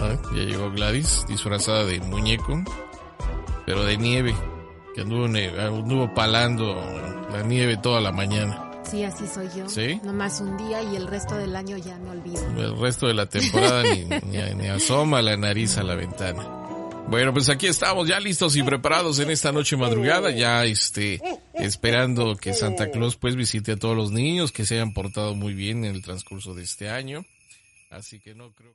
Ah, ya llegó Gladys, disfrazada de muñeco, pero de nieve, que anduvo, anduvo palando la nieve toda la mañana. Sí, así soy yo. ¿Sí? Nomás un día y el resto del año ya me olvido. El resto de la temporada ni, ni, ni asoma la nariz a la ventana. Bueno, pues aquí estamos ya listos y preparados en esta noche madrugada, ya este, esperando que Santa Claus pues visite a todos los niños que se hayan portado muy bien en el transcurso de este año. Así que no creo.